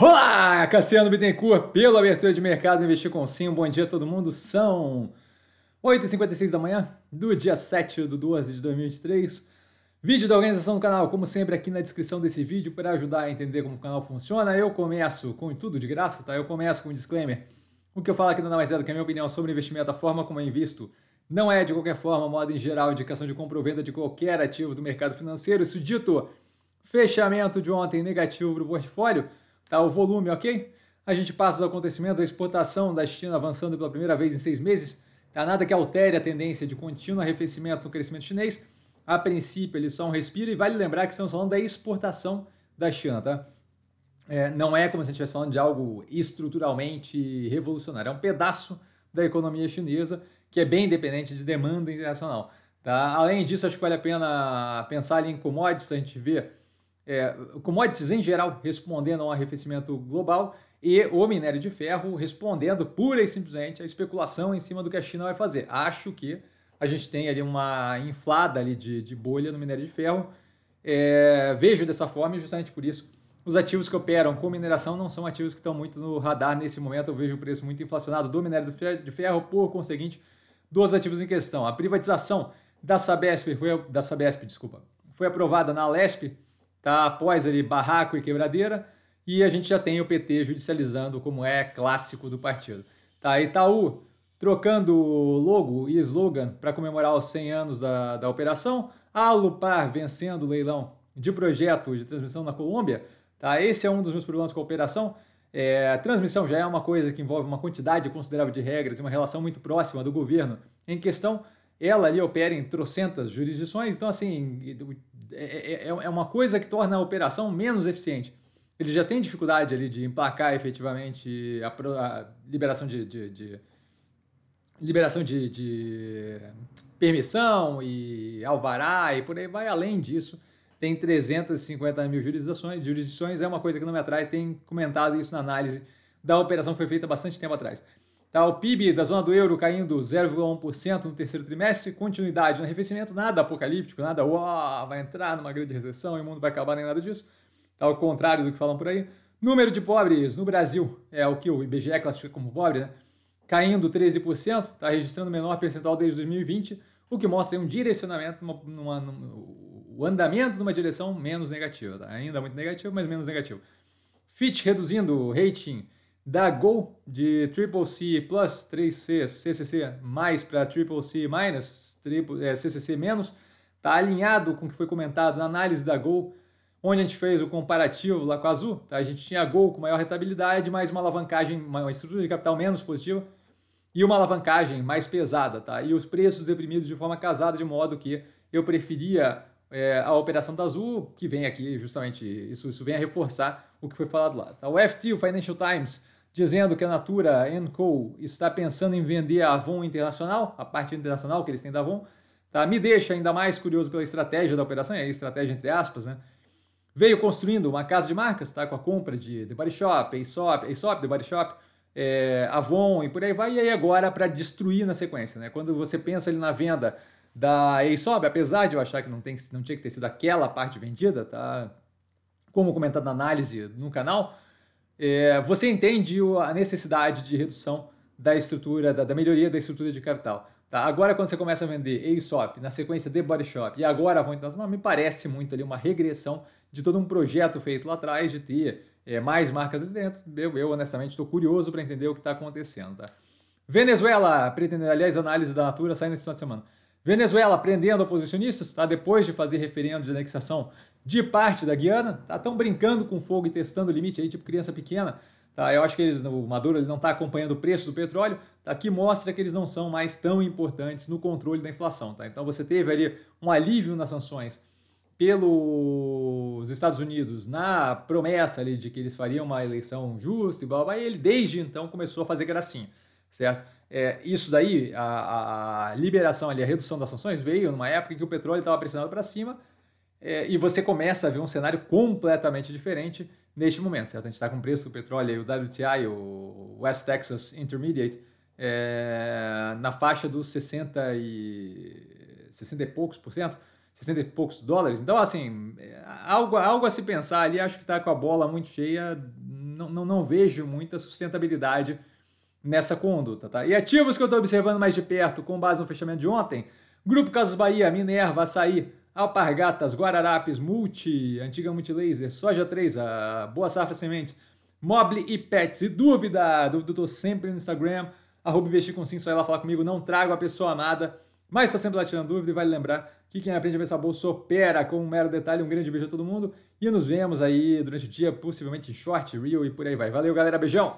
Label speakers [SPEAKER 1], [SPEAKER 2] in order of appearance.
[SPEAKER 1] Olá, Cassiano Bittencourt, pela abertura de mercado Investir com Sim. Bom dia a todo mundo. São 8h56 da manhã do dia 7 do 12 de 2023. Vídeo da organização do canal, como sempre, aqui na descrição desse vídeo para ajudar a entender como o canal funciona. Eu começo com tudo de graça, tá? Eu começo com um disclaimer. O que eu falo aqui nada mais é do que a minha opinião sobre investimento, a forma como eu invisto. Não é, de qualquer forma, modo em geral, indicação de compra ou venda de qualquer ativo do mercado financeiro. Isso dito, fechamento de ontem negativo para o portfólio tá? o volume, ok? A gente passa os acontecimentos, a exportação da China avançando pela primeira vez em seis meses, tá? nada que altere a tendência de contínuo arrefecimento no crescimento chinês. A princípio, ele só um respiro, e vale lembrar que estamos falando da exportação da China, tá? É, não é como se a gente estivesse falando de algo estruturalmente revolucionário, é um pedaço da economia chinesa que é bem dependente de demanda internacional. Tá? Além disso, acho que vale a pena pensar em commodities, a gente vê é, commodities em geral respondendo a um arrefecimento global e o minério de ferro respondendo pura e simplesmente à especulação em cima do que a China vai fazer. Acho que a gente tem ali uma inflada ali de, de bolha no minério de ferro. É, vejo dessa forma e justamente por isso os ativos que operam com mineração não são ativos que estão muito no radar nesse momento. Eu vejo o preço muito inflacionado do minério de ferro, por conseguinte, dos ativos em questão. A privatização da Sabesp foi, da Sabesp, desculpa, foi aprovada na Lesp tá? após ali barraco e quebradeira, e a gente já tem o PT judicializando, como é clássico do partido. Tá, Itaú trocando logo e slogan para comemorar os 100 anos da, da operação, Alupar vencendo o leilão de projeto de transmissão na Colômbia, tá? esse é um dos meus problemas com a operação, é, a transmissão já é uma coisa que envolve uma quantidade considerável de regras e uma relação muito próxima do governo em questão. Ela ali opera em trocentas jurisdições, então assim, é, é, é, é uma coisa que torna a operação menos eficiente. Ele já tem dificuldade ali de emplacar efetivamente a, a liberação de, de, de liberação de, de, permissão e alvará e por aí vai. Além disso, tem 350 mil jurisdições. Jurisdições é uma coisa que não me atrai. Tem comentado isso na análise da operação que foi feita bastante tempo atrás. Tá, o PIB da zona do euro caindo 0,1% no terceiro trimestre, continuidade no arrefecimento, nada apocalíptico, nada uau, vai entrar numa grande recessão e o mundo vai acabar, nem nada disso. Tá, ao contrário do que falam por aí. Número de pobres no Brasil, é o que o IBGE classifica como pobre, né? caindo 13%, está registrando o menor percentual desde 2020, o que mostra um direcionamento, numa, numa, numa, o andamento numa direção menos negativa. Tá? Ainda muito negativo, mas menos negativo. Fitch reduzindo o rating da Go de Triple C Plus 3C CCC mais para Triple C minus triple, é, CCC menos está alinhado com o que foi comentado na análise da Go onde a gente fez o comparativo lá com a Azul tá? a gente tinha a Go com maior rentabilidade mais uma alavancagem uma estrutura de capital menos positiva e uma alavancagem mais pesada tá e os preços deprimidos de forma casada de modo que eu preferia é, a operação da Azul que vem aqui justamente isso isso vem a reforçar o que foi falado lá tá? o FT o Financial Times dizendo que a Natura Co está pensando em vender a Avon Internacional, a parte internacional que eles têm da Avon, tá? me deixa ainda mais curioso pela estratégia da operação, é a estratégia entre aspas, né? Veio construindo uma casa de marcas, tá? Com a compra de The Body Shop, Aesop, Aesop The Body Shop, é, Avon e por aí vai, e aí agora para destruir na sequência, né? Quando você pensa ali na venda da Aesop, apesar de eu achar que não, tem, não tinha que ter sido aquela parte vendida, tá? Como comentado na análise no canal, é, você entende a necessidade de redução da estrutura, da, da melhoria da estrutura de capital. Tá? Agora, quando você começa a vender Aesop, na sequência de Body Shop, e agora a Avon Internacional, me parece muito ali uma regressão de todo um projeto feito lá atrás de ter é, mais marcas ali dentro. Eu, eu honestamente, estou curioso para entender o que está acontecendo. Tá? Venezuela, pretendendo, aliás, análise da Natura sai nesse final de semana. Venezuela prendendo oposicionistas, tá? depois de fazer referendo de anexação de parte da Guiana, tá? Estão brincando com fogo e testando o limite aí, tipo criança pequena. Tá? Eu acho que eles, o Maduro ele não está acompanhando o preço do petróleo, tá? que mostra que eles não são mais tão importantes no controle da inflação. Tá? Então você teve ali um alívio nas sanções pelos Estados Unidos na promessa ali de que eles fariam uma eleição justa e blá, blá, blá e ele desde então começou a fazer gracinha, certo? É, isso daí, a, a, liberação ali, a redução das sanções veio numa época em que o petróleo estava pressionado para cima é, e você começa a ver um cenário completamente diferente neste momento, certo? A gente está com o preço do petróleo, o WTI, o West Texas Intermediate, é, na faixa dos 60 e, 60 e poucos por cento, 60 e poucos dólares. Então, assim, é, algo, algo a se pensar ali, acho que está com a bola muito cheia não, não, não vejo muita sustentabilidade nessa conduta, tá? E ativos que eu estou observando mais de perto, com base no fechamento de ontem, Grupo Casas Bahia, Minerva, Açaí, Alpargatas, Guararapes, Multi, Antiga Multilaser, Soja 3, a Boa Safra Sementes, Mobile e Pets. E dúvida, dúvida, eu tô sempre no Instagram, arroba investir com sim, só lá falar comigo, não trago a pessoa amada, mas estou sempre lá tirando dúvida e vale lembrar que quem aprende a pensar bolsa opera com um mero detalhe. Um grande beijo a todo mundo e nos vemos aí durante o dia, possivelmente em short, reel e por aí vai. Valeu, galera, beijão!